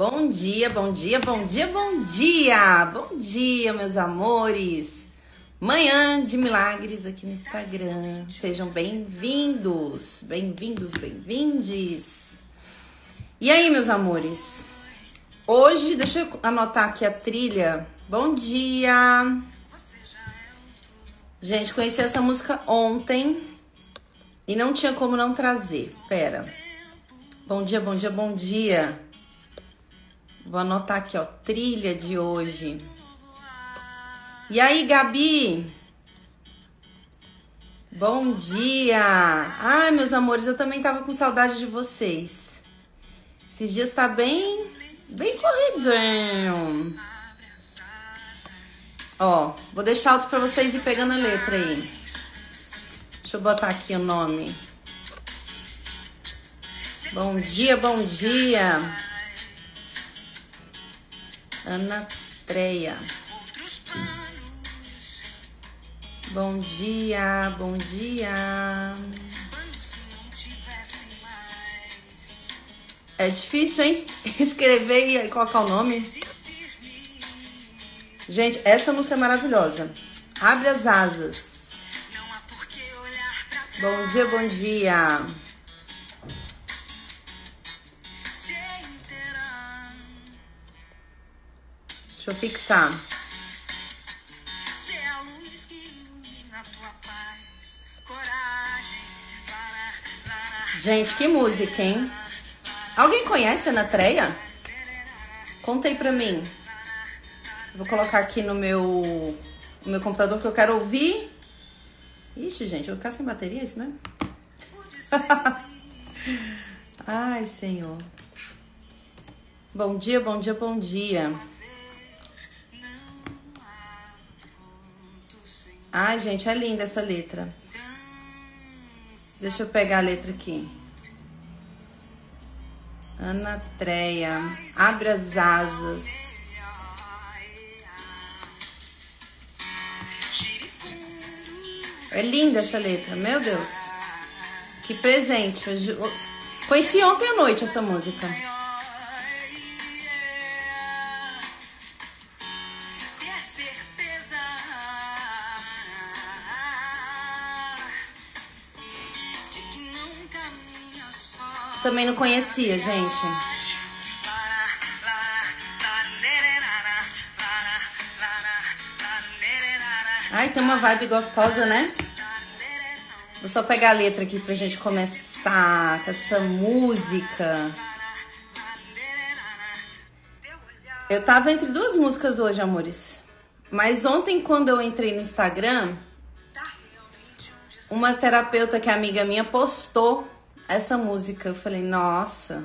Bom dia, bom dia, bom dia, bom dia! Bom dia, meus amores! Manhã de milagres aqui no Instagram. Sejam bem-vindos, bem-vindos, bem-vindes. E aí, meus amores? Hoje, deixa eu anotar aqui a trilha. Bom dia! Gente, conheci essa música ontem e não tinha como não trazer. Pera. Bom dia, bom dia, bom dia. Vou anotar aqui, ó, trilha de hoje. E aí, Gabi? Bom dia! Ai, meus amores, eu também tava com saudade de vocês. Esses dias tá bem, bem corridinho. Ó, vou deixar outro pra vocês ir pegando a letra aí. Deixa eu botar aqui o nome. Bom dia, bom dia. Ana Treia. Bom dia, bom dia. É difícil, hein? Escrever e colocar o nome. Gente, essa música é maravilhosa. Abre as asas. Bom dia, bom dia. Deixa eu fixar. Gente, que música, hein? Alguém conhece a Ana Treia? Conta aí pra mim. Vou colocar aqui no meu, no meu computador que eu quero ouvir. Ixi, gente, eu vou ficar sem bateria, é isso mesmo? Ai, Senhor. Bom dia, bom dia, bom dia. Ai, gente, é linda essa letra. Deixa eu pegar a letra aqui. Ana Treia, abre as asas. É linda essa letra, meu Deus. Que presente. Conheci ontem à noite essa música. Também não conhecia, gente. Ai, tem uma vibe gostosa, né? Vou só pegar a letra aqui pra gente começar com essa música. Eu tava entre duas músicas hoje, amores. Mas ontem, quando eu entrei no Instagram, uma terapeuta que é amiga minha postou essa música. Eu falei, nossa,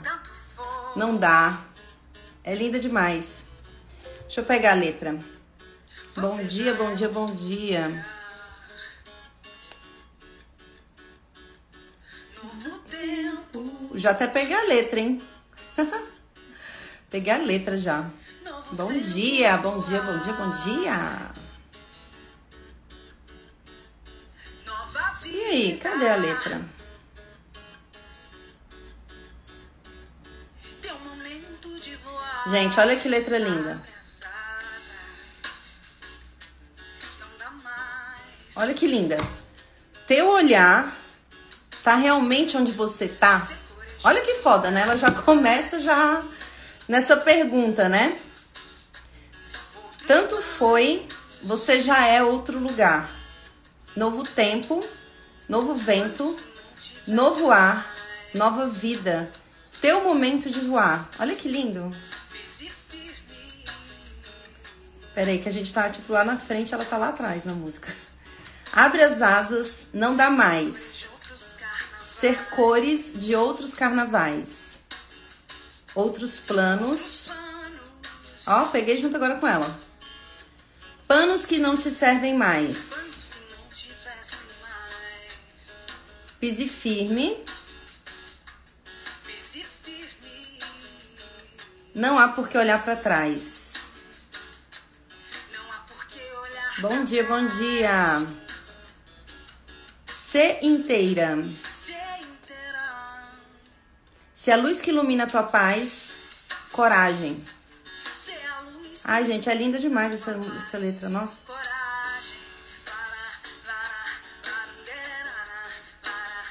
não dá. É linda demais. Deixa eu pegar a letra. Bom dia, bom dia, bom dia. Já até peguei a letra, hein? peguei a letra já. Bom dia, bom dia, bom dia, bom dia. E aí, cadê a letra? Gente, olha que letra linda. Olha que linda. Teu olhar tá realmente onde você tá? Olha que foda, né? Ela já começa já nessa pergunta, né? Tanto foi, você já é outro lugar. Novo tempo, novo vento, novo ar, nova vida. Teu momento de voar. Olha que lindo. Peraí, que a gente tá, tipo, lá na frente, ela tá lá atrás na música. Abre as asas, não dá mais. Ser cores de outros carnavais. Outros planos. Ó, peguei junto agora com ela. Panos que não te servem mais. Pise firme. Não há por que olhar para trás. Bom dia, bom dia. Se inteira. Se a luz que ilumina a tua paz, coragem. Ai, gente, é linda demais essa, essa letra, nossa.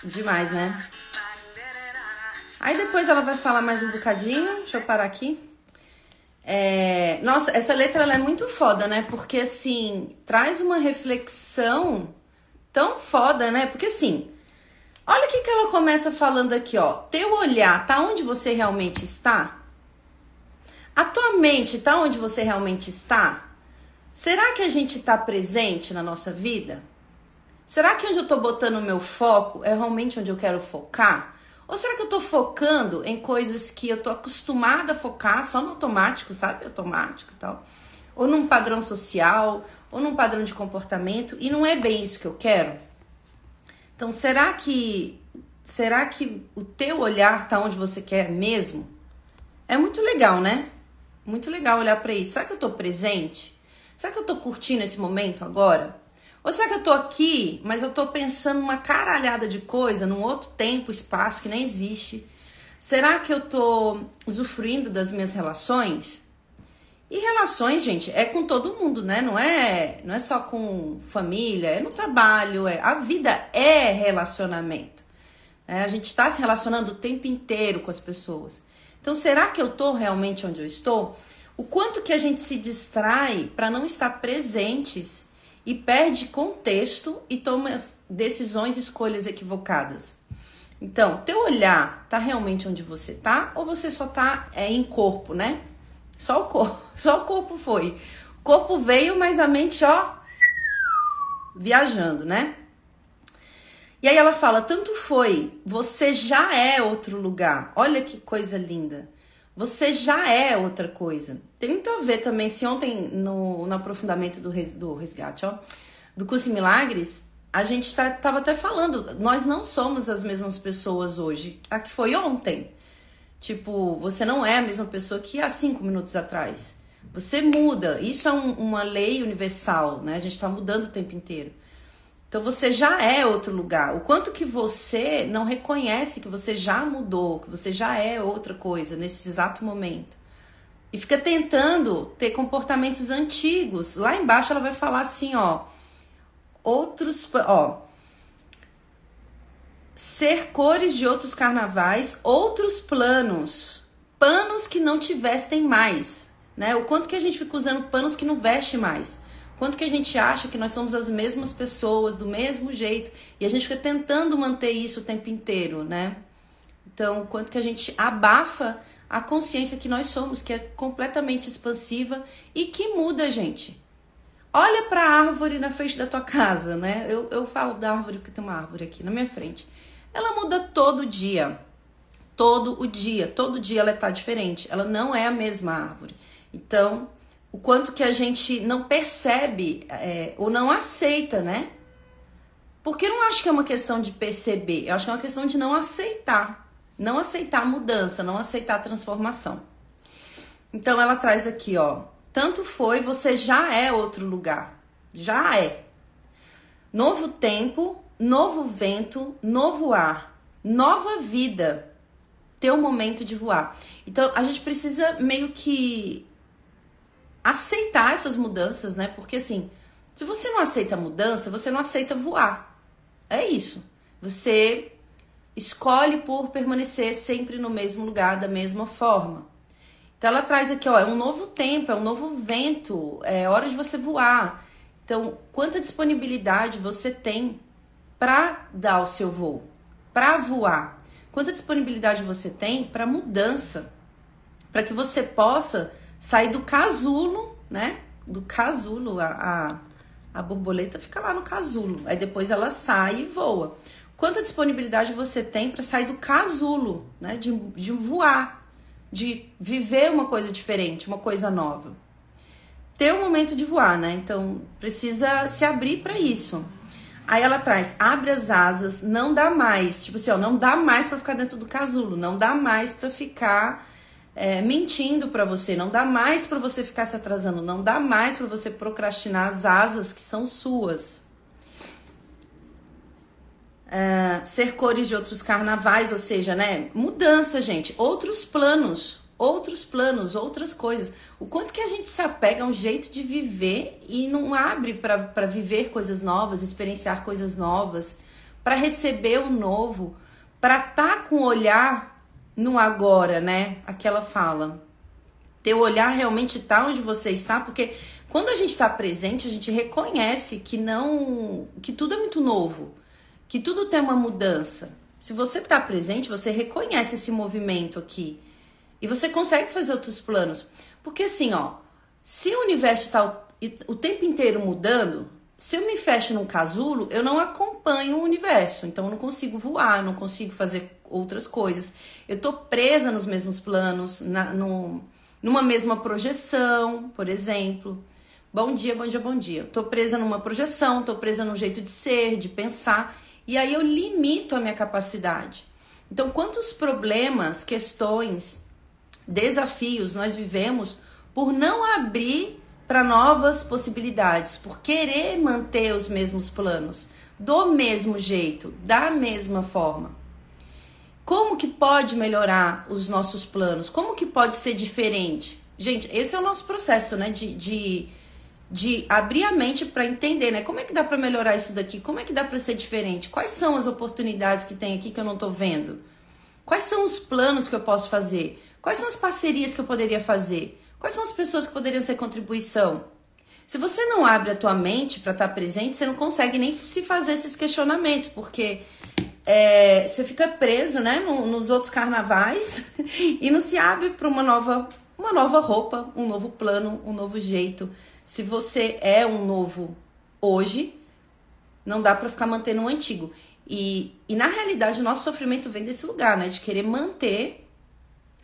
Demais, né? Aí depois ela vai falar mais um bocadinho. Deixa eu parar aqui. É, nossa, essa letra é muito foda, né? Porque assim, traz uma reflexão tão foda, né? Porque assim, olha o que, que ela começa falando aqui, ó. Teu olhar tá onde você realmente está? A tua mente tá onde você realmente está? Será que a gente tá presente na nossa vida? Será que onde eu tô botando o meu foco é realmente onde eu quero focar? Ou será que eu tô focando em coisas que eu tô acostumada a focar só no automático, sabe? Automático e tal. Ou num padrão social, ou num padrão de comportamento, e não é bem isso que eu quero? Então, será que será que o teu olhar tá onde você quer mesmo? É muito legal, né? Muito legal olhar para isso. Será que eu tô presente? Será que eu tô curtindo esse momento agora? Ou será que eu tô aqui, mas eu tô pensando uma caralhada de coisa num outro tempo, espaço que nem existe? Será que eu tô usufruindo das minhas relações? E relações, gente, é com todo mundo, né? Não é, não é só com família, é no trabalho, é a vida é relacionamento. É, a gente está se relacionando o tempo inteiro com as pessoas. Então, será que eu tô realmente onde eu estou? O quanto que a gente se distrai para não estar presentes e perde contexto e toma decisões, escolhas equivocadas. Então, teu olhar tá realmente onde você tá ou você só tá é, em corpo, né? Só o corpo, só o corpo foi. O corpo veio, mas a mente, ó, viajando, né? E aí ela fala: tanto foi, você já é outro lugar. Olha que coisa linda você já é outra coisa. Tem muito a ver também, se ontem no, no aprofundamento do, res, do resgate, ó, do curso em milagres, a gente estava tá, até falando, nós não somos as mesmas pessoas hoje, a que foi ontem. Tipo, você não é a mesma pessoa que há cinco minutos atrás. Você muda. Isso é um, uma lei universal, né? A gente está mudando o tempo inteiro. Então você já é outro lugar. O quanto que você não reconhece que você já mudou, que você já é outra coisa nesse exato momento. E fica tentando ter comportamentos antigos. Lá embaixo ela vai falar assim, ó, outros, ó, ser cores de outros carnavais, outros planos, panos que não te vestem mais, né? O quanto que a gente fica usando panos que não veste mais. Quanto que a gente acha que nós somos as mesmas pessoas, do mesmo jeito, e a gente fica tentando manter isso o tempo inteiro, né? Então, quanto que a gente abafa a consciência que nós somos, que é completamente expansiva e que muda gente. Olha para a árvore na frente da tua casa, né? Eu, eu falo da árvore porque tem uma árvore aqui na minha frente. Ela muda todo dia. Todo o dia. Todo dia ela está diferente. Ela não é a mesma árvore. Então, o quanto que a gente não percebe é, ou não aceita, né? Porque eu não acho que é uma questão de perceber, eu acho que é uma questão de não aceitar. Não aceitar mudança, não aceitar transformação. Então ela traz aqui, ó. Tanto foi, você já é outro lugar. Já é. Novo tempo, novo vento, novo ar, nova vida. Teu momento de voar. Então a gente precisa meio que aceitar essas mudanças, né? Porque assim, se você não aceita a mudança, você não aceita voar. É isso. Você escolhe por permanecer sempre no mesmo lugar, da mesma forma. Então ela traz aqui, ó, é um novo tempo, é um novo vento, é hora de você voar. Então, quanta disponibilidade você tem para dar o seu voo, para voar? Quanta disponibilidade você tem para mudança, para que você possa sair do casulo, né? Do casulo, a, a, a borboleta fica lá no casulo. Aí depois ela sai e voa. Quanta disponibilidade você tem para sair do casulo, né? De, de voar, de viver uma coisa diferente, uma coisa nova. Ter o um momento de voar, né? Então precisa se abrir para isso. Aí ela traz, abre as asas, não dá mais. Tipo assim, ó, não dá mais para ficar dentro do casulo, não dá mais para ficar é, mentindo para você, não dá mais para você ficar se atrasando, não dá mais para você procrastinar as asas que são suas. É, ser cores de outros carnavais, ou seja, né? Mudança, gente, outros planos, outros planos, outras coisas. O quanto que a gente se apega a um jeito de viver e não abre para viver coisas novas, experienciar coisas novas, para receber o novo, para estar tá com o olhar no agora, né? Aquela fala. Teu olhar realmente tá onde você está, porque quando a gente está presente, a gente reconhece que não, que tudo é muito novo, que tudo tem uma mudança. Se você está presente, você reconhece esse movimento aqui. E você consegue fazer outros planos. Porque assim, ó, se o universo está o tempo inteiro mudando, se eu me fecho num casulo, eu não acompanho o universo. Então eu não consigo voar, não consigo fazer outras coisas. Eu tô presa nos mesmos planos, na, no, numa mesma projeção, por exemplo. Bom dia, bom dia, bom dia. Tô presa numa projeção, tô presa num jeito de ser, de pensar. E aí eu limito a minha capacidade. Então, quantos problemas, questões, desafios nós vivemos por não abrir para novas possibilidades, por querer manter os mesmos planos, do mesmo jeito, da mesma forma. Como que pode melhorar os nossos planos? Como que pode ser diferente? Gente, esse é o nosso processo, né? De, de, de abrir a mente para entender, né? Como é que dá para melhorar isso daqui? Como é que dá para ser diferente? Quais são as oportunidades que tem aqui que eu não estou vendo? Quais são os planos que eu posso fazer? Quais são as parcerias que eu poderia fazer? Quais são as pessoas que poderiam ser contribuição? Se você não abre a tua mente para estar tá presente, você não consegue nem se fazer esses questionamentos, porque é, você fica preso, né, no, nos outros carnavais e não se abre para uma nova, uma nova roupa, um novo plano, um novo jeito. Se você é um novo hoje, não dá para ficar mantendo o antigo. E, e na realidade o nosso sofrimento vem desse lugar, né, de querer manter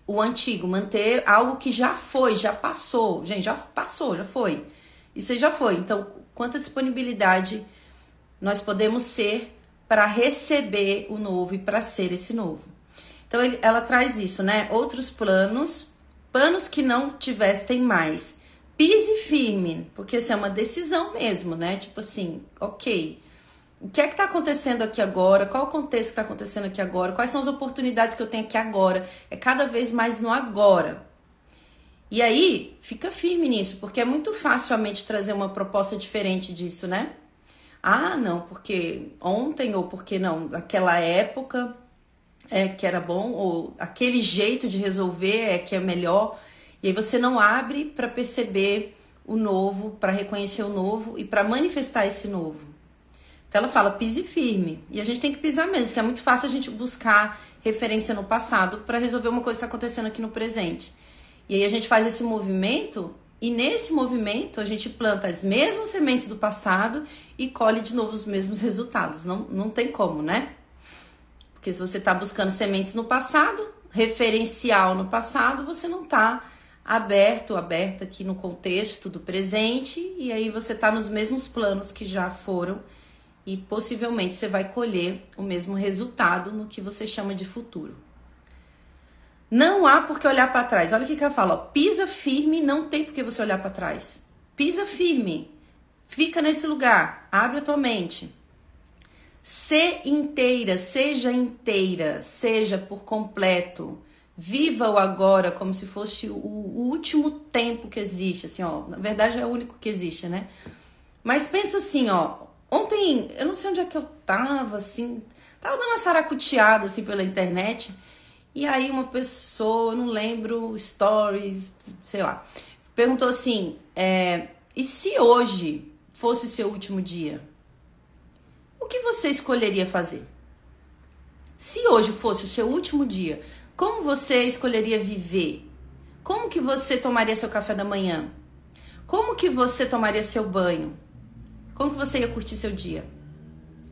o antigo, manter algo que já foi, já passou. Gente, já passou, já foi. Isso aí já foi. Então, quanta disponibilidade nós podemos ser para receber o novo e para ser esse novo. Então, ela traz isso, né? Outros planos, planos que não tivessem mais. Pise firme, porque isso assim, é uma decisão mesmo, né? Tipo assim, ok o que é que está acontecendo aqui agora, qual o contexto que está acontecendo aqui agora, quais são as oportunidades que eu tenho aqui agora. É cada vez mais no agora. E aí, fica firme nisso, porque é muito fácil a mente trazer uma proposta diferente disso, né? Ah, não, porque ontem ou porque não, naquela época é que era bom, ou aquele jeito de resolver é que é melhor. E aí você não abre para perceber o novo, para reconhecer o novo e para manifestar esse novo. Então ela fala pise firme. E a gente tem que pisar mesmo, que é muito fácil a gente buscar referência no passado para resolver uma coisa que está acontecendo aqui no presente. E aí a gente faz esse movimento e nesse movimento a gente planta as mesmas sementes do passado e colhe de novo os mesmos resultados. Não, não tem como, né? Porque se você está buscando sementes no passado, referencial no passado, você não está aberto, aberta aqui no contexto do presente, e aí você está nos mesmos planos que já foram e possivelmente você vai colher o mesmo resultado no que você chama de futuro. Não há por que olhar para trás. Olha o que ela fala, ó, pisa firme, não tem por que você olhar para trás. Pisa firme. Fica nesse lugar, abre a tua mente. Se inteira, seja inteira, seja por completo. Viva o agora como se fosse o, último tempo que existe, assim, ó. Na verdade é o único que existe, né? Mas pensa assim, ó, Ontem, eu não sei onde é que eu tava, assim, tava dando uma saracuteada, assim, pela internet. E aí uma pessoa, não lembro, stories, sei lá, perguntou assim, é, e se hoje fosse seu último dia? O que você escolheria fazer? Se hoje fosse o seu último dia, como você escolheria viver? Como que você tomaria seu café da manhã? Como que você tomaria seu banho? Como que você ia curtir seu dia?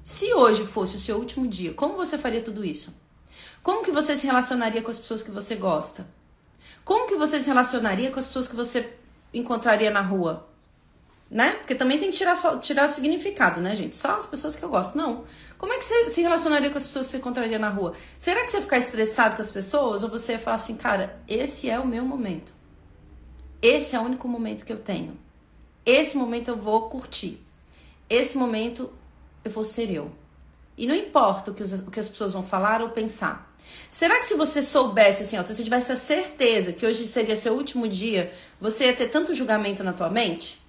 Se hoje fosse o seu último dia, como você faria tudo isso? Como que você se relacionaria com as pessoas que você gosta? Como que você se relacionaria com as pessoas que você encontraria na rua? Né? Porque também tem que tirar, só, tirar o significado, né, gente? Só as pessoas que eu gosto. Não. Como é que você se relacionaria com as pessoas que você encontraria na rua? Será que você ia ficar estressado com as pessoas? Ou você ia falar assim, cara, esse é o meu momento. Esse é o único momento que eu tenho. Esse momento eu vou curtir esse momento eu vou ser eu. E não importa o que, os, o que as pessoas vão falar ou pensar. Será que se você soubesse, assim, ó, se você tivesse a certeza que hoje seria seu último dia, você ia ter tanto julgamento na tua mente?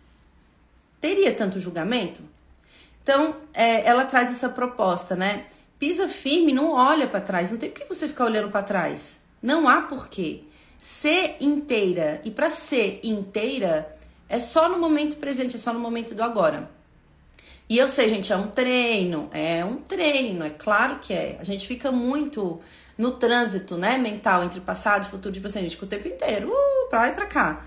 Teria tanto julgamento? Então, é, ela traz essa proposta, né? Pisa firme, não olha para trás. Não tem por que você ficar olhando para trás. Não há porquê. Ser inteira. E para ser inteira, é só no momento presente, é só no momento do agora. E eu sei, gente, é um treino, é um treino, é claro que é. A gente fica muito no trânsito, né, mental entre passado e futuro, tipo assim, a gente fica o tempo inteiro, uh, pra lá e pra cá.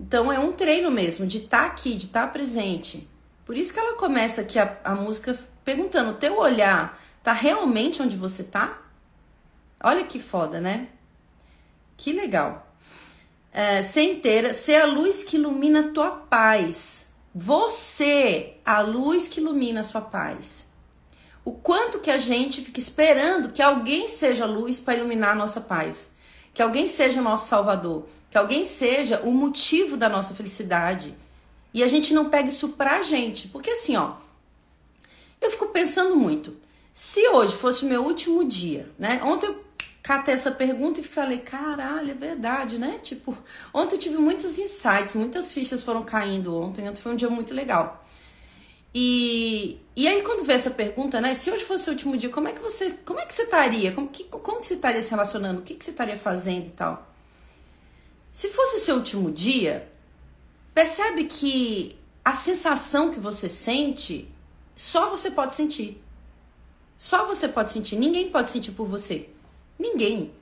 Então é um treino mesmo, de estar tá aqui, de estar tá presente. Por isso que ela começa aqui a, a música perguntando: teu olhar tá realmente onde você tá? Olha que foda, né? Que legal. É, ser inteira, ser a luz que ilumina a tua paz. Você, a luz que ilumina a sua paz. O quanto que a gente fica esperando que alguém seja luz para iluminar a nossa paz. Que alguém seja o nosso salvador. Que alguém seja o motivo da nossa felicidade e a gente não pega isso pra gente. Porque assim, ó, eu fico pensando muito. Se hoje fosse o meu último dia, né? Ontem eu catei essa pergunta e falei, caralho, é verdade, né? Tipo, ontem eu tive muitos insights, muitas fichas foram caindo ontem. Ontem foi um dia muito legal. E, e aí, quando vê essa pergunta, né? Se hoje fosse o último dia, como é que você, como é que você estaria? Como que, como que você estaria se relacionando? O que, que você estaria fazendo e tal? Se fosse o seu último dia, Percebe que a sensação que você sente, só você pode sentir. Só você pode sentir. Ninguém pode sentir por você. Ninguém.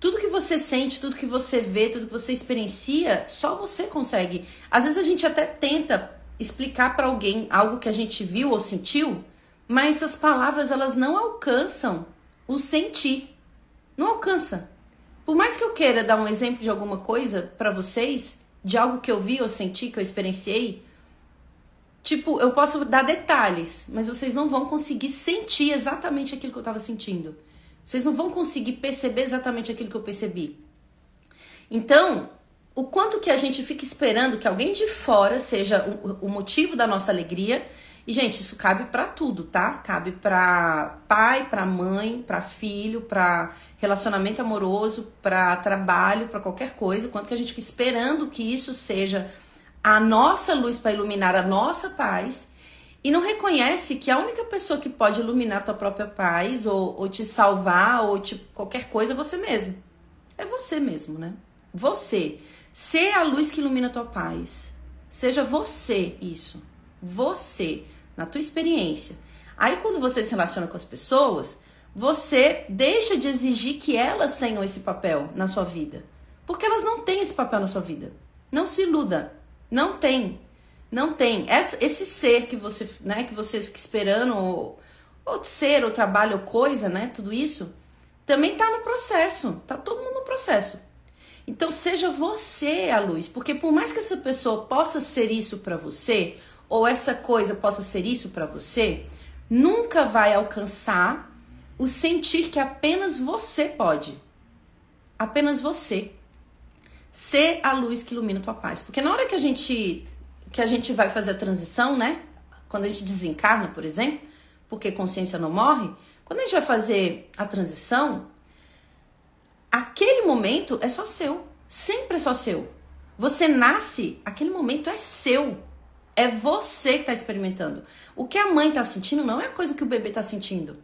Tudo que você sente, tudo que você vê, tudo que você experiencia, só você consegue. Às vezes a gente até tenta explicar para alguém algo que a gente viu ou sentiu, mas as palavras elas não alcançam o sentir. Não alcança. Por mais que eu queira dar um exemplo de alguma coisa para vocês, de algo que eu vi, eu senti, que eu experienciei, tipo, eu posso dar detalhes, mas vocês não vão conseguir sentir exatamente aquilo que eu estava sentindo. Vocês não vão conseguir perceber exatamente aquilo que eu percebi. Então, o quanto que a gente fica esperando que alguém de fora seja o, o motivo da nossa alegria. E gente, isso cabe para tudo, tá? Cabe para pai, para mãe, para filho, para relacionamento amoroso, para trabalho, para qualquer coisa, quanto que a gente fica esperando que isso seja a nossa luz para iluminar a nossa paz e não reconhece que a única pessoa que pode iluminar tua própria paz ou, ou te salvar ou te, qualquer coisa é você mesmo. É você mesmo, né? Você. Ser a luz que ilumina a tua paz. Seja você isso. Você, na tua experiência. Aí quando você se relaciona com as pessoas, você deixa de exigir que elas tenham esse papel na sua vida. Porque elas não têm esse papel na sua vida. Não se iluda. Não tem. Não tem. Esse ser que você, né, que você fica esperando, ou, ou ser, ou trabalho, ou coisa, né? Tudo isso, também tá no processo. Tá todo mundo no processo. Então seja você a luz, porque por mais que essa pessoa possa ser isso para você, ou essa coisa possa ser isso para você, nunca vai alcançar o sentir que apenas você pode. Apenas você. Ser a luz que ilumina a tua paz. Porque na hora que a gente que a gente vai fazer a transição, né? Quando a gente desencarna, por exemplo, porque consciência não morre, quando a gente vai fazer a transição, aquele momento é só seu. Sempre é só seu. Você nasce, aquele momento é seu. É você que está experimentando. O que a mãe está sentindo não é a coisa que o bebê está sentindo.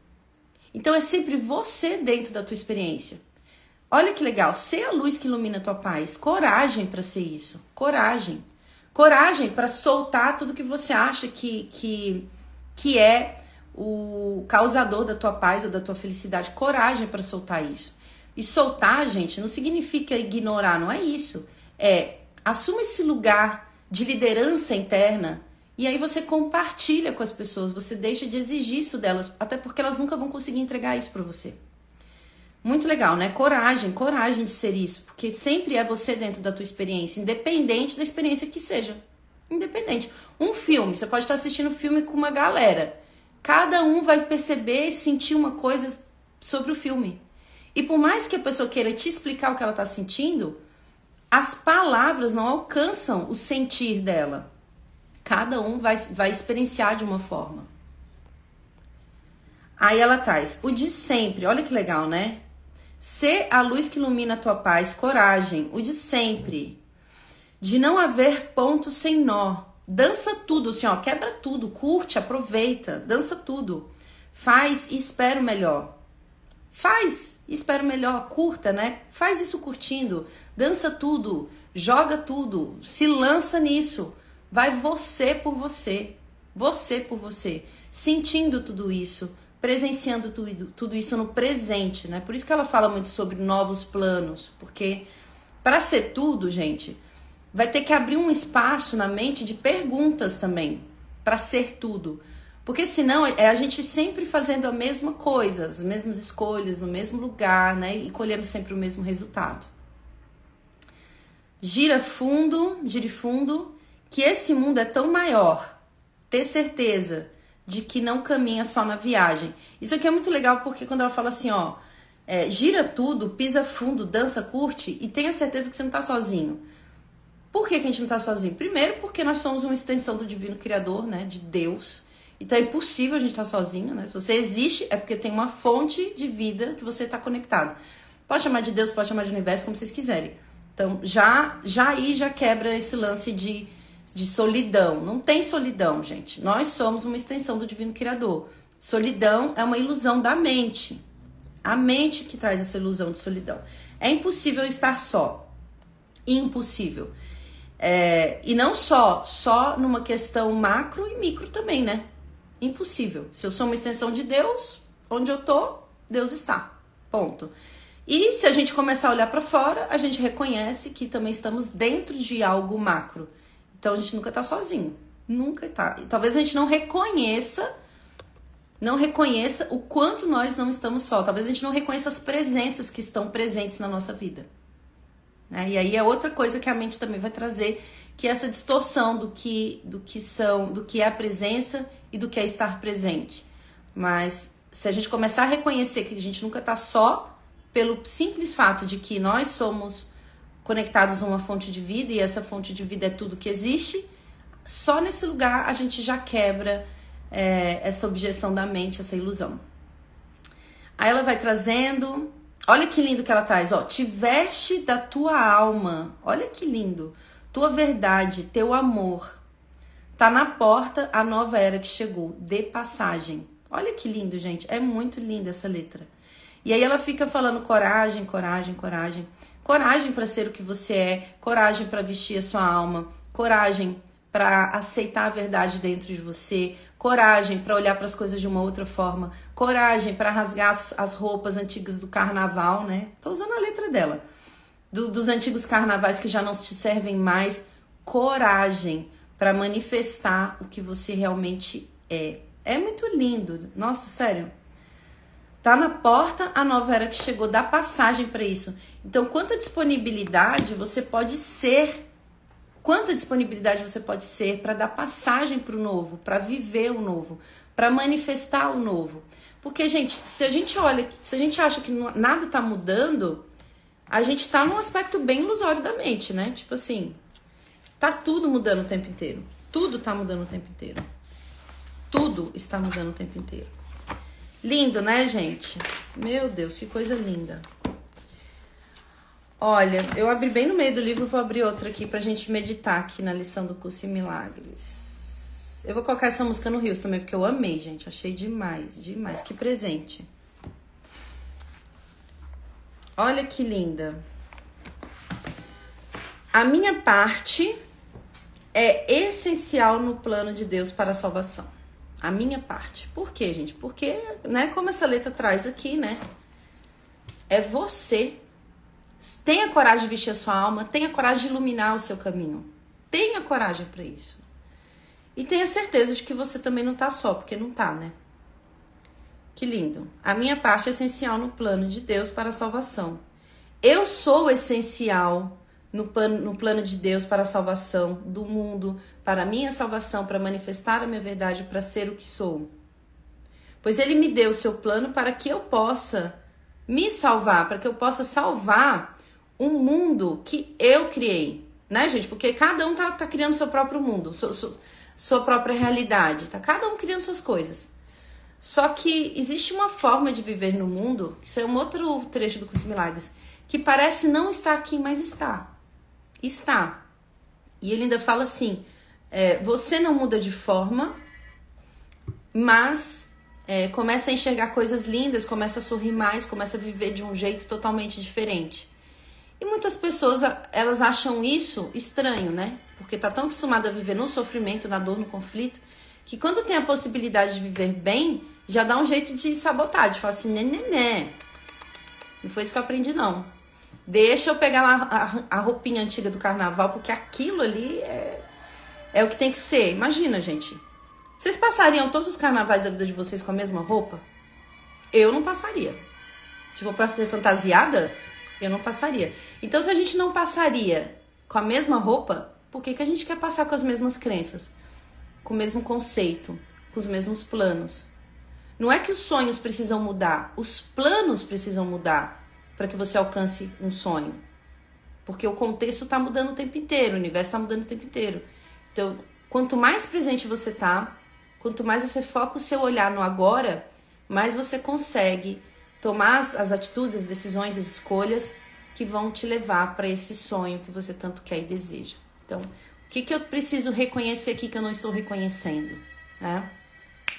Então é sempre você dentro da tua experiência. Olha que legal, ser a luz que ilumina a tua paz. Coragem para ser isso. Coragem. Coragem para soltar tudo que você acha que, que, que é o causador da tua paz ou da tua felicidade. Coragem para soltar isso. E soltar, gente, não significa ignorar, não é isso. É assuma esse lugar de liderança interna e aí você compartilha com as pessoas, você deixa de exigir isso delas, até porque elas nunca vão conseguir entregar isso para você. Muito legal, né? Coragem, coragem de ser isso, porque sempre é você dentro da tua experiência, independente da experiência que seja. Independente. Um filme, você pode estar assistindo um filme com uma galera. Cada um vai perceber e sentir uma coisa sobre o filme. E por mais que a pessoa queira te explicar o que ela está sentindo, as palavras não alcançam o sentir dela. Cada um vai, vai experienciar de uma forma. Aí ela traz o de sempre, olha que legal, né? Ser a luz que ilumina a tua paz, coragem, o de sempre. De não haver ponto sem nó. Dança tudo, assim, ó, quebra tudo, curte, aproveita, dança tudo. Faz e espera o melhor. Faz e espera o melhor, curta, né? Faz isso curtindo, dança tudo, joga tudo, se lança nisso. Vai você por você, você por você, sentindo tudo isso, presenciando tudo, tudo isso no presente, né? Por isso que ela fala muito sobre novos planos, porque para ser tudo, gente, vai ter que abrir um espaço na mente de perguntas também, para ser tudo. Porque senão é a gente sempre fazendo a mesma coisa, as mesmas escolhas, no mesmo lugar, né? E colhendo sempre o mesmo resultado. Gira fundo, gire fundo, que esse mundo é tão maior. Ter certeza de que não caminha só na viagem. Isso aqui é muito legal porque quando ela fala assim, ó, é, gira tudo, pisa fundo, dança, curte e tenha certeza que você não tá sozinho. Por que, que a gente não tá sozinho? Primeiro, porque nós somos uma extensão do Divino Criador, né? De Deus. Então é impossível a gente estar tá sozinho, né? Se você existe, é porque tem uma fonte de vida que você está conectado. Pode chamar de Deus, pode chamar de universo, como vocês quiserem. Então já, já aí já quebra esse lance de, de solidão. Não tem solidão, gente. Nós somos uma extensão do Divino Criador. Solidão é uma ilusão da mente. A mente que traz essa ilusão de solidão. É impossível estar só. Impossível. É, e não só, só numa questão macro e micro também, né? Impossível. Se eu sou uma extensão de Deus, onde eu tô, Deus está. Ponto. E se a gente começar a olhar para fora, a gente reconhece que também estamos dentro de algo macro. Então a gente nunca tá sozinho. Nunca tá. E talvez a gente não reconheça, não reconheça o quanto nós não estamos só. Talvez a gente não reconheça as presenças que estão presentes na nossa vida. Né? E aí é outra coisa que a mente também vai trazer, que é essa distorção do que, do que são, do que é a presença e do que é estar presente. Mas se a gente começar a reconhecer que a gente nunca está só, pelo simples fato de que nós somos conectados a uma fonte de vida e essa fonte de vida é tudo que existe, só nesse lugar a gente já quebra é, essa objeção da mente, essa ilusão. Aí ela vai trazendo, olha que lindo que ela traz, ó, te veste da tua alma, olha que lindo, tua verdade, teu amor, Tá na porta a nova era que chegou, de passagem. Olha que lindo, gente. É muito linda essa letra. E aí ela fica falando coragem, coragem, coragem. Coragem para ser o que você é, coragem para vestir a sua alma, coragem para aceitar a verdade dentro de você, coragem para olhar para as coisas de uma outra forma, coragem para rasgar as, as, roupas antigas do carnaval, né? Tô usando a letra dela. Do, dos antigos carnavais que já não te servem mais, coragem para manifestar o que você realmente é. É muito lindo. Nossa, sério. Tá na porta a nova era que chegou, dá passagem para isso. Então, quanta disponibilidade você pode ser? Quanta disponibilidade você pode ser para dar passagem para o novo, para viver o novo, para manifestar o novo? Porque, gente, se a gente olha, se a gente acha que nada tá mudando, a gente tá num aspecto bem ilusório da mente, né? Tipo assim, Tá tudo mudando o tempo inteiro. Tudo tá mudando o tempo inteiro. Tudo está mudando o tempo inteiro. Lindo, né, gente? Meu Deus, que coisa linda. Olha, eu abri bem no meio do livro, vou abrir outra aqui pra gente meditar aqui na lição do curso em Milagres. Eu vou colocar essa música no Rios também, porque eu amei, gente. Achei demais, demais. Que presente. Olha que linda. A minha parte é essencial no plano de Deus para a salvação. A minha parte. Por quê, gente? Porque, né, como essa letra traz aqui, né? É você. Tenha coragem de vestir a sua alma, tenha coragem de iluminar o seu caminho. Tenha coragem para isso. E tenha certeza de que você também não tá só, porque não tá, né? Que lindo. A minha parte é essencial no plano de Deus para a salvação. Eu sou essencial no plano, no plano de Deus para a salvação do mundo, para a minha salvação, para manifestar a minha verdade, para ser o que sou. Pois Ele me deu o seu plano para que eu possa me salvar, para que eu possa salvar um mundo que eu criei, né, gente? Porque cada um tá, tá criando seu próprio mundo, sua, sua, sua própria realidade, tá? Cada um criando suas coisas. Só que existe uma forma de viver no mundo, isso é um outro trecho do Curso Milagres, que parece não estar aqui, mas está. Está. E ele ainda fala assim: é, você não muda de forma, mas é, começa a enxergar coisas lindas, começa a sorrir mais, começa a viver de um jeito totalmente diferente. E muitas pessoas, elas acham isso estranho, né? Porque tá tão acostumada a viver no sofrimento, na dor, no conflito, que quando tem a possibilidade de viver bem, já dá um jeito de sabotar, de falar assim, né, né, né. Não foi isso que eu aprendi, não. Deixa eu pegar lá a, a roupinha antiga do carnaval, porque aquilo ali é, é o que tem que ser. Imagina, gente. Vocês passariam todos os carnavais da vida de vocês com a mesma roupa? Eu não passaria. Se for pra ser fantasiada, eu não passaria. Então, se a gente não passaria com a mesma roupa, por que, que a gente quer passar com as mesmas crenças? Com o mesmo conceito, com os mesmos planos? Não é que os sonhos precisam mudar, os planos precisam mudar para que você alcance um sonho. Porque o contexto está mudando o tempo inteiro, o universo está mudando o tempo inteiro. Então, quanto mais presente você tá, quanto mais você foca o seu olhar no agora, mais você consegue tomar as, as atitudes, as decisões, as escolhas que vão te levar para esse sonho que você tanto quer e deseja. Então, o que, que eu preciso reconhecer aqui que eu não estou reconhecendo? Né?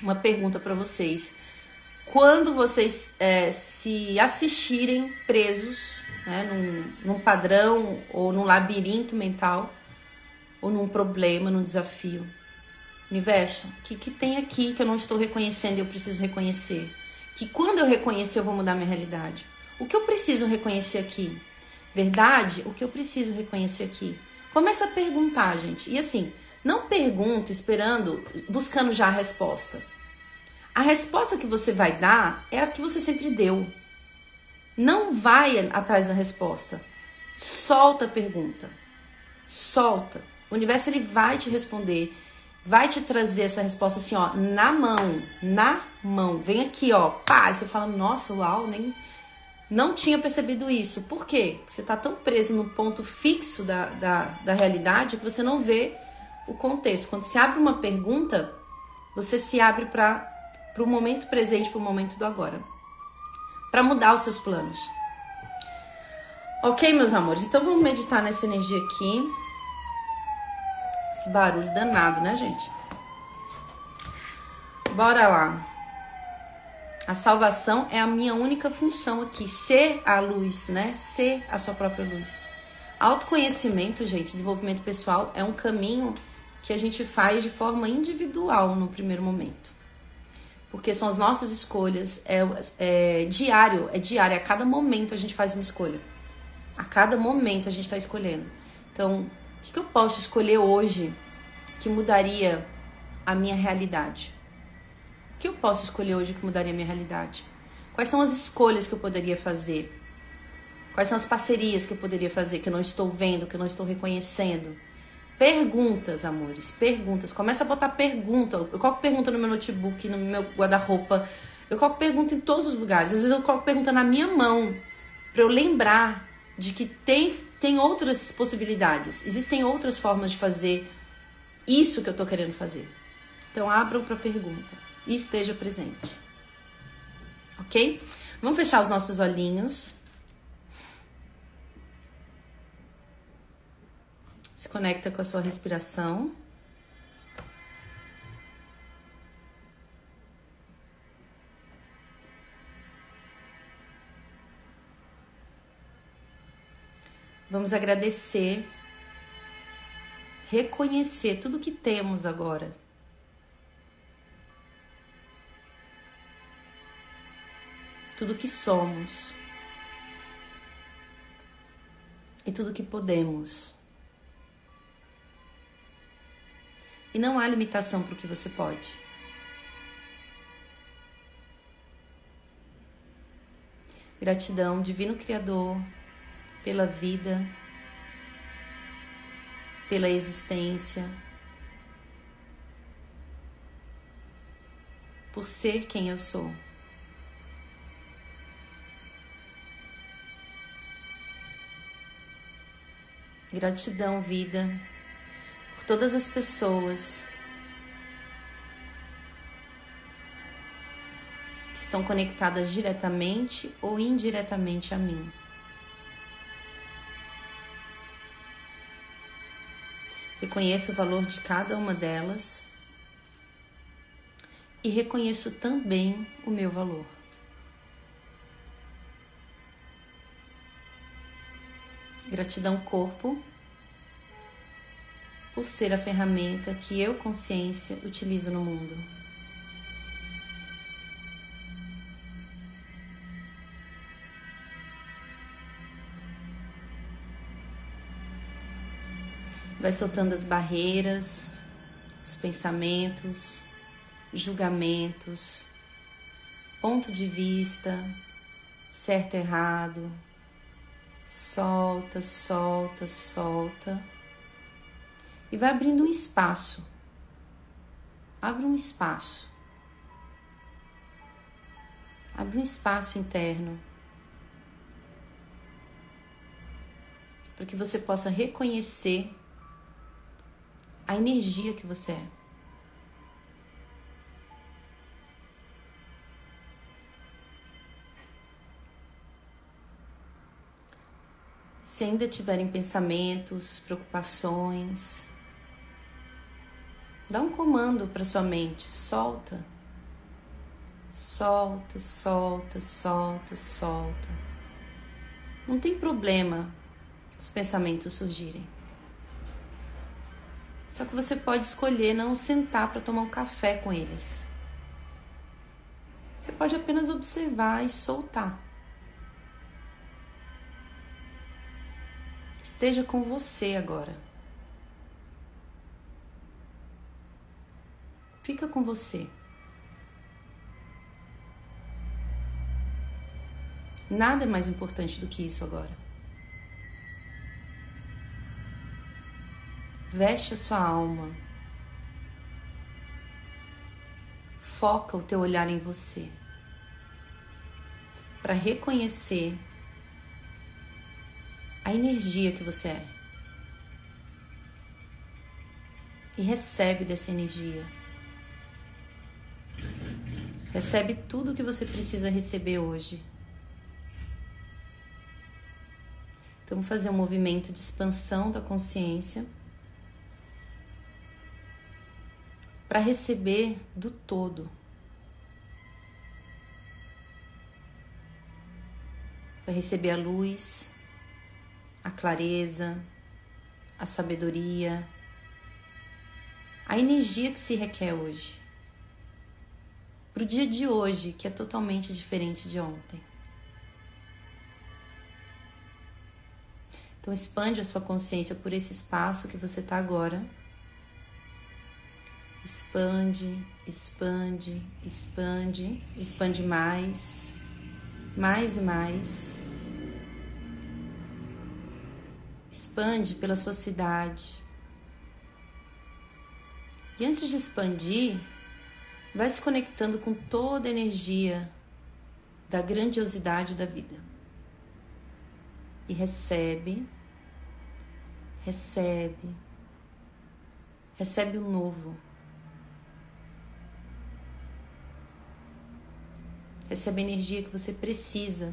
Uma pergunta para vocês. Quando vocês é, se assistirem presos né, num, num padrão ou num labirinto mental, ou num problema, num desafio, universo, o que, que tem aqui que eu não estou reconhecendo e eu preciso reconhecer? que quando eu reconhecer eu vou mudar minha realidade. O que eu preciso reconhecer aqui? Verdade? O que eu preciso reconhecer aqui? Começa a perguntar, gente. E assim, não pergunta esperando, buscando já a resposta. A resposta que você vai dar é a que você sempre deu. Não vai atrás da resposta. Solta a pergunta. Solta. O universo ele vai te responder vai te trazer essa resposta assim, ó, na mão, na mão. Vem aqui, ó, pá, e você fala, nossa, uau, nem não tinha percebido isso. Por quê? Porque você está tão preso no ponto fixo da, da, da realidade que você não vê o contexto. Quando se abre uma pergunta, você se abre para o momento presente, para o momento do agora. Para mudar os seus planos. Ok, meus amores? Então vamos meditar nessa energia aqui. Esse barulho danado, né, gente? Bora lá. A salvação é a minha única função aqui, ser a luz, né? Ser a sua própria luz. Autoconhecimento, gente, desenvolvimento pessoal é um caminho que a gente faz de forma individual no primeiro momento. Porque são as nossas escolhas, é, é diário, é diário, a cada momento a gente faz uma escolha. A cada momento a gente está escolhendo. Então, que, que eu posso escolher hoje que mudaria a minha realidade? O que eu posso escolher hoje que mudaria a minha realidade? Quais são as escolhas que eu poderia fazer? Quais são as parcerias que eu poderia fazer que eu não estou vendo, que eu não estou reconhecendo? Perguntas, amores, perguntas. Começa a botar pergunta. Eu coloco pergunta no meu notebook, no meu guarda-roupa. Eu coloco pergunta em todos os lugares. Às vezes eu coloco pergunta na minha mão para eu lembrar de que tem tem outras possibilidades, existem outras formas de fazer isso que eu estou querendo fazer. Então abram para pergunta e esteja presente. Ok? Vamos fechar os nossos olhinhos. Se conecta com a sua respiração. Vamos agradecer, reconhecer tudo que temos agora. Tudo que somos. E tudo que podemos. E não há limitação para o que você pode. Gratidão, Divino Criador, pela vida, pela existência, por ser quem eu sou. Gratidão, vida, por todas as pessoas estão conectadas diretamente ou indiretamente a mim. Reconheço o valor de cada uma delas e reconheço também o meu valor. Gratidão, corpo, por ser a ferramenta que eu, consciência, utilizo no mundo. Vai soltando as barreiras, os pensamentos, julgamentos, ponto de vista, certo, errado. Solta, solta, solta. E vai abrindo um espaço. Abre um espaço. Abre um espaço interno. Para que você possa reconhecer a energia que você é. Se ainda tiverem pensamentos, preocupações, dá um comando para sua mente, solta. Solta, solta, solta, solta. Não tem problema os pensamentos surgirem. Só que você pode escolher não sentar para tomar um café com eles. Você pode apenas observar e soltar. Esteja com você agora. Fica com você. Nada é mais importante do que isso agora. Veste a sua alma. Foca o teu olhar em você. Para reconhecer a energia que você é. E recebe dessa energia. Recebe tudo o que você precisa receber hoje. Então, vamos fazer um movimento de expansão da consciência. Para receber do todo. Para receber a luz, a clareza, a sabedoria, a energia que se requer hoje. Para o dia de hoje, que é totalmente diferente de ontem. Então, expande a sua consciência por esse espaço que você está agora expande, expande, expande, expande mais, mais e mais. Expande pela sua cidade. E antes de expandir, vai se conectando com toda a energia da grandiosidade da vida. E recebe, recebe, recebe o novo. Recebe a energia que você precisa.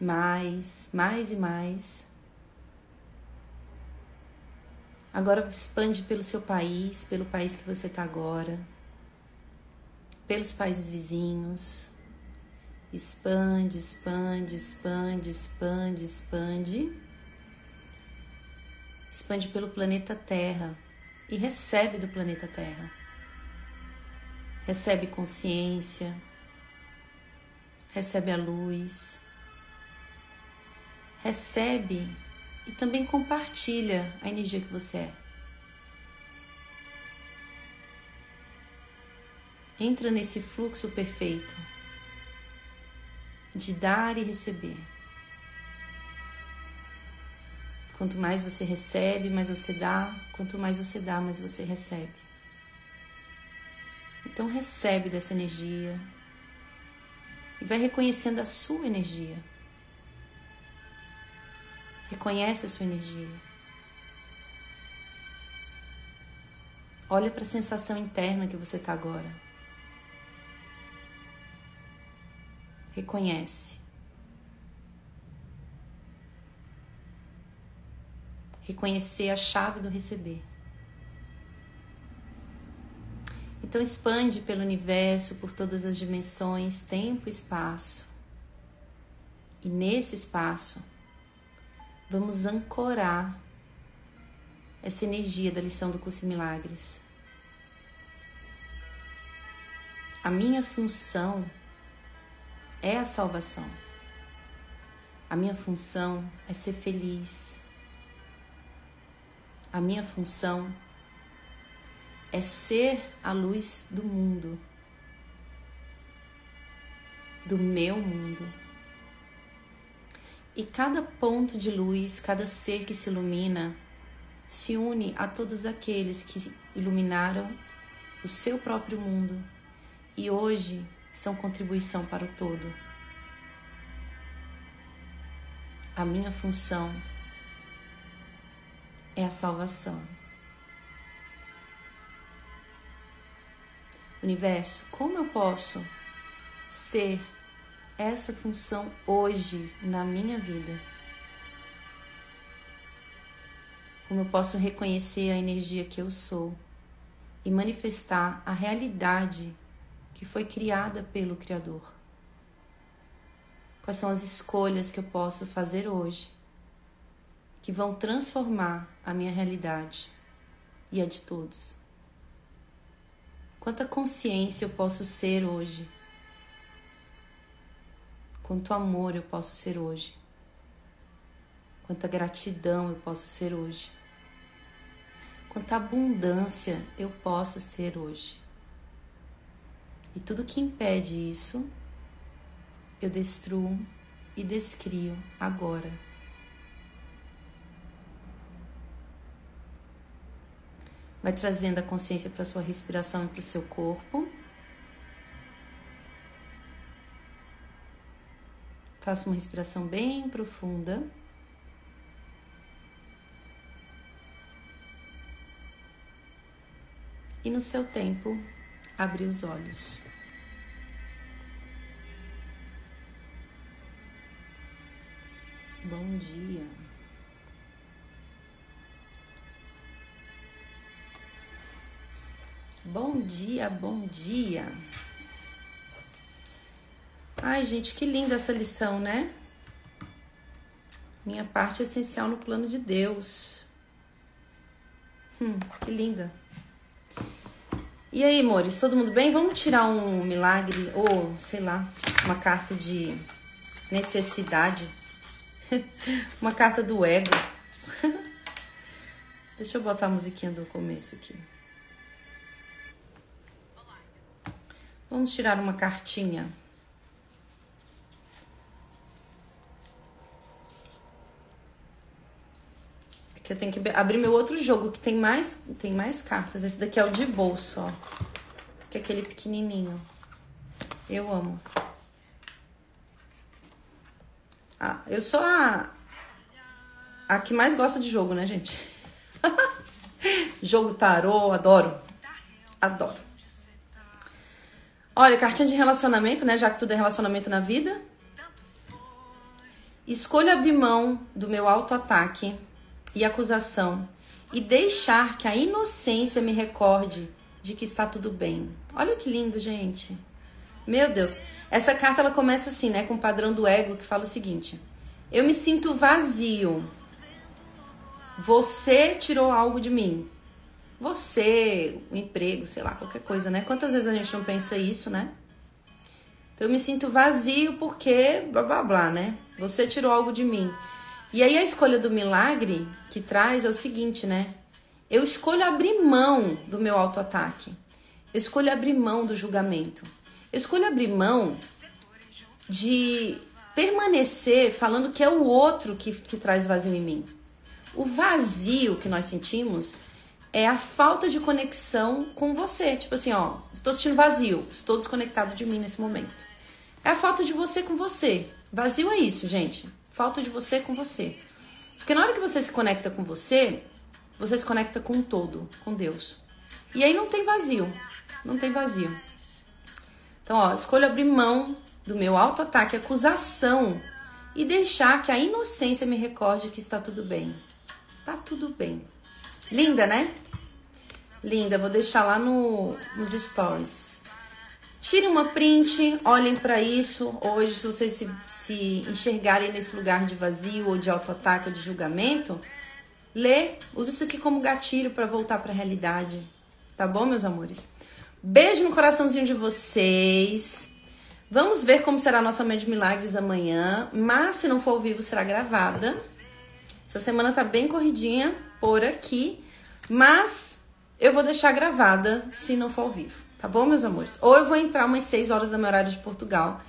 Mais, mais e mais. Agora expande pelo seu país, pelo país que você está agora, pelos países vizinhos. Expande, expande, expande, expande, expande. Expande pelo planeta Terra e recebe do planeta Terra recebe consciência, recebe a luz, recebe e também compartilha a energia que você é. Entra nesse fluxo perfeito de dar e receber. Quanto mais você recebe, mais você dá. Quanto mais você dá, mais você recebe. Então recebe dessa energia e vai reconhecendo a sua energia. Reconhece a sua energia. Olha para a sensação interna que você está agora. Reconhece. Reconhecer a chave do receber. Então expande pelo universo, por todas as dimensões, tempo e espaço. E nesse espaço, vamos ancorar essa energia da lição do curso Milagres. A minha função é a salvação. A minha função é ser feliz. A minha função é ser a luz do mundo, do meu mundo. E cada ponto de luz, cada ser que se ilumina, se une a todos aqueles que iluminaram o seu próprio mundo e hoje são contribuição para o todo. A minha função é a salvação. Universo, como eu posso ser essa função hoje na minha vida? Como eu posso reconhecer a energia que eu sou e manifestar a realidade que foi criada pelo Criador? Quais são as escolhas que eu posso fazer hoje que vão transformar a minha realidade e a de todos? Quanta consciência eu posso ser hoje? Quanto amor eu posso ser hoje? Quanta gratidão eu posso ser hoje? Quanta abundância eu posso ser hoje? E tudo que impede isso, eu destruo e descrio agora. Vai trazendo a consciência para sua respiração e para o seu corpo. Faça uma respiração bem profunda. E no seu tempo, abrir os olhos. Bom dia. Bom dia, bom dia. Ai, gente, que linda essa lição, né? Minha parte essencial no plano de Deus. Hum, que linda. E aí, amores, todo mundo bem? Vamos tirar um milagre ou, sei lá, uma carta de necessidade. uma carta do ego. Deixa eu botar a musiquinha do começo aqui. Vamos tirar uma cartinha. Aqui eu tenho que abrir meu outro jogo que tem mais, tem mais cartas. Esse daqui é o de bolso, ó. Esse aqui é aquele pequenininho. Eu amo. Ah, eu sou a a que mais gosta de jogo, né, gente? jogo tarô, adoro. Adoro. Olha, cartinha de relacionamento, né? Já que tudo é relacionamento na vida. Escolha abrir mão do meu autoataque e acusação e deixar que a inocência me recorde de que está tudo bem. Olha que lindo, gente. Meu Deus. Essa carta ela começa assim, né, com o padrão do ego que fala o seguinte: Eu me sinto vazio. Você tirou algo de mim você, o emprego, sei lá, qualquer coisa, né? Quantas vezes a gente não pensa isso, né? Então eu me sinto vazio porque blá blá blá, né? Você tirou algo de mim. E aí a escolha do milagre que traz é o seguinte, né? Eu escolho abrir mão do meu autoataque. Eu escolho abrir mão do julgamento. Eu escolho abrir mão de permanecer falando que é o outro que, que traz vazio em mim. O vazio que nós sentimos é a falta de conexão com você. Tipo assim, ó, estou sentindo vazio, estou desconectado de mim nesse momento. É a falta de você com você. Vazio é isso, gente. Falta de você com você. Porque na hora que você se conecta com você, você se conecta com o todo, com Deus. E aí não tem vazio. Não tem vazio. Então, ó, escolha abrir mão do meu autoataque, acusação e deixar que a inocência me recorde que está tudo bem. Tá tudo bem. Linda, né? Linda, vou deixar lá no, nos stories. Tirem uma print, olhem para isso. Hoje, se vocês se, se enxergarem nesse lugar de vazio ou de autoataque ou de julgamento, lê, use isso aqui como gatilho para voltar para a realidade. Tá bom, meus amores? Beijo no coraçãozinho de vocês. Vamos ver como será a nossa Manhã de Milagres amanhã, mas se não for ao vivo, será gravada. Essa semana tá bem corridinha por aqui, mas eu vou deixar gravada se não for ao vivo, tá bom, meus amores? Ou eu vou entrar umas 6 horas da minha horário de Portugal.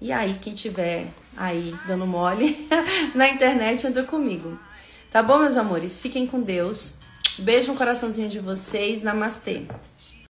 E aí, quem tiver aí dando mole na internet, entra comigo. Tá bom, meus amores? Fiquem com Deus. Beijo no coraçãozinho de vocês. Namastê.